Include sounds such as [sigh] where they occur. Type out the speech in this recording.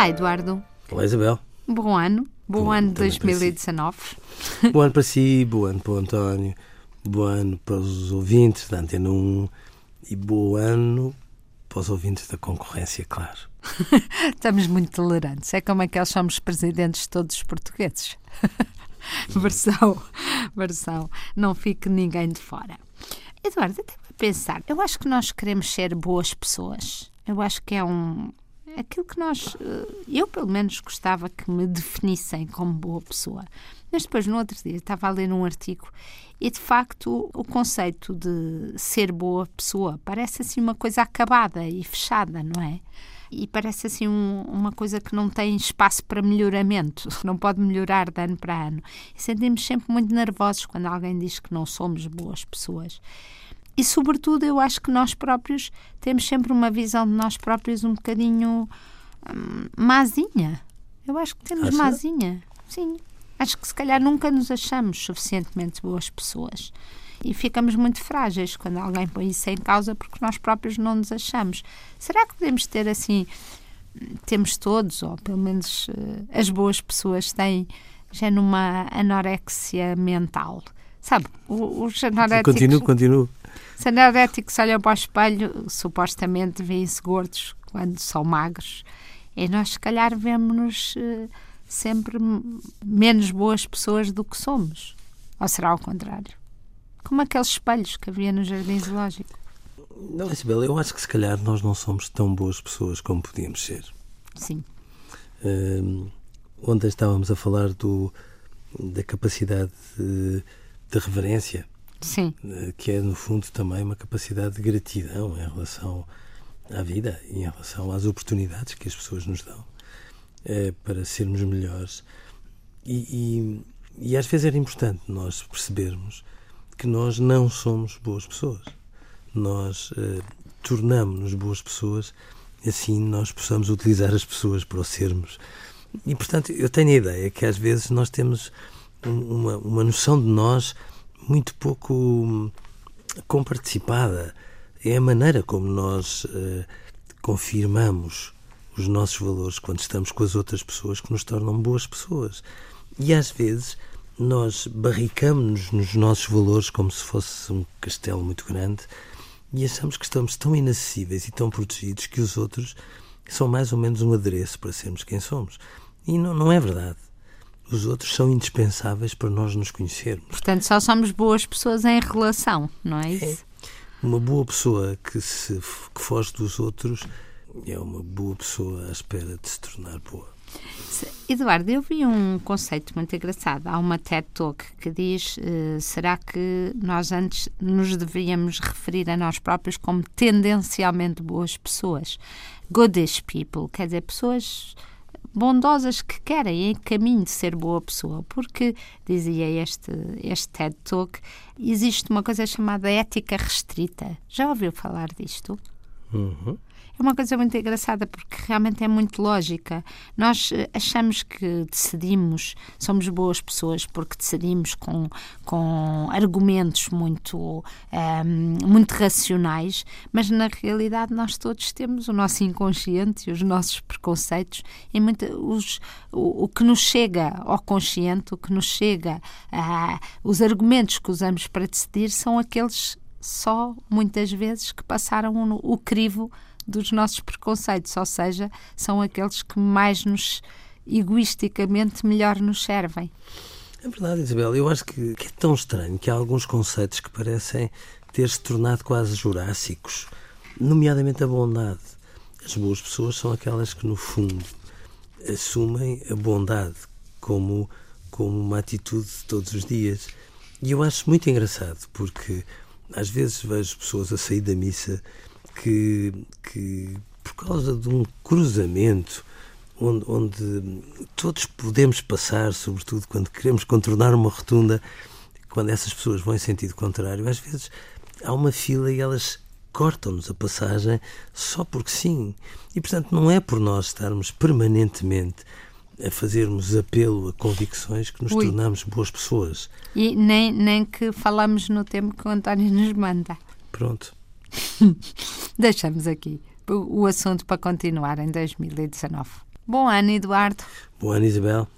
Olá, Eduardo. Olá, Isabel. Bom ano. Bom, Bom ano de também para si. 2019. Bom ano para si, bom ano para o António, bom ano para os ouvintes da Antena 1 e bom ano para os ouvintes da concorrência, claro. [laughs] Estamos muito tolerantes. É como aqueles somos presidentes de todos os portugueses. [laughs] versão, versão. Não fique ninguém de fora. Eduardo, eu estava a pensar. Eu acho que nós queremos ser boas pessoas. Eu acho que é um. Aquilo que nós. eh, Eu, pelo menos, gostava que me definissem como boa pessoa. Mas depois, no outro dia, estava a ler um artigo e, de facto, o conceito de ser boa pessoa parece assim uma coisa acabada e fechada, não é? E parece assim um- uma coisa que não tem espaço para melhoramento, [laughs] não pode melhorar de ano para ano. E sentimos sempre muito nervosos quando alguém diz que não somos boas pessoas. E, sobretudo, eu acho que nós próprios temos sempre uma visão de nós próprios um bocadinho hum, mazinha. Eu acho que temos Acha? mazinha. Sim. Acho que se calhar nunca nos achamos suficientemente boas pessoas. E ficamos muito frágeis quando alguém põe isso em causa porque nós próprios não nos achamos. Será que podemos ter assim, temos todos, ou pelo menos eh, as boas pessoas têm, já numa anorexia mental? Sabe, os anoréticos... Continuo, continuo. Os anoréticos olham para o espelho, supostamente veem-se gordos quando são magros. E nós, se calhar, vemos-nos eh, sempre menos boas pessoas do que somos. Ou será ao contrário? Como aqueles espelhos que havia no Jardim Zoológico. Não, Isabel, eu acho que se calhar nós não somos tão boas pessoas como podíamos ser. Sim. Hum, ontem estávamos a falar do, da capacidade de, de reverência, Sim. eh, que é, no fundo, também uma capacidade de gratidão em relação à vida e em relação às oportunidades que as pessoas nos dão eh, para sermos melhores. E, e, e às vezes era importante nós percebermos que nós não somos boas pessoas. Nós eh, tornamos-nos boas pessoas assim nós possamos utilizar as pessoas para o sermos. E, portanto, eu tenho a ideia que às vezes nós temos um- uma, uma noção de nós muito pouco hum, comparticipada. É a maneira como nós eh, confirmamos os nossos valores quando estamos com as outras pessoas que nos tornam boas pessoas. E às vezes nós barricamos-nos nos nossos valores como se fosse um castelo muito grande e achamos que estamos tão inacessíveis e tão protegidos que os outros são mais ou menos um adereço para sermos quem somos. E não, não é verdade. Os outros são indispensáveis para nós nos conhecermos. Portanto, só somos boas pessoas em relação, não é isso? Uma boa pessoa que, se, que foge dos outros é uma boa pessoa à espera de se tornar boa. Eduardo, eu vi um conceito muito engraçado. Há uma TED Talk que diz: eh, será que nós antes nos deveríamos referir a nós próprios como tendencialmente boas pessoas? Goodish people, quer dizer, pessoas bondosas que querem em caminho de ser boa pessoa, porque, dizia este, este TED Talk, existe uma coisa chamada ética restrita. Já ouviu falar disto? Uhum. É uma coisa muito engraçada porque realmente é muito lógica. Nós eh, achamos que decidimos, somos boas pessoas porque decidimos com, com argumentos muito, ehm, muito racionais, mas na realidade nós todos temos o nosso inconsciente e os nossos preconceitos e muita, os, o, o que nos chega ao consciente, o que nos chega, a os argumentos que usamos para decidir são aqueles só muitas vezes que passaram o, o crivo dos nossos preconceitos, ou seja, são aqueles que mais nos egoisticamente melhor nos servem. É verdade, Isabel. Eu acho que, que é tão estranho que há alguns conceitos que parecem ter se tornado quase jurássicos, nomeadamente a bondade. As boas pessoas são aquelas que, no fundo, assumem a bondade como, como uma atitude de todos os dias. E eu acho muito engraçado, porque às vezes vejo pessoas a sair da missa que, que por causa de um cruzamento onde, onde todos podemos passar, sobretudo quando queremos contornar uma rotunda, quando essas pessoas vão em sentido contrário, às vezes há uma fila e elas cortam-nos a passagem só porque sim. E, portanto, não é por nós estarmos permanentemente a fazermos apelo a convicções que nos Ui. tornamos boas pessoas. E nem, nem que falamos no tempo que o António nos manda. Pronto. [laughs] Deixamos aqui o, assunto para continuar em 2019. Bom ano, Eduardo. Bom ano, Isabel.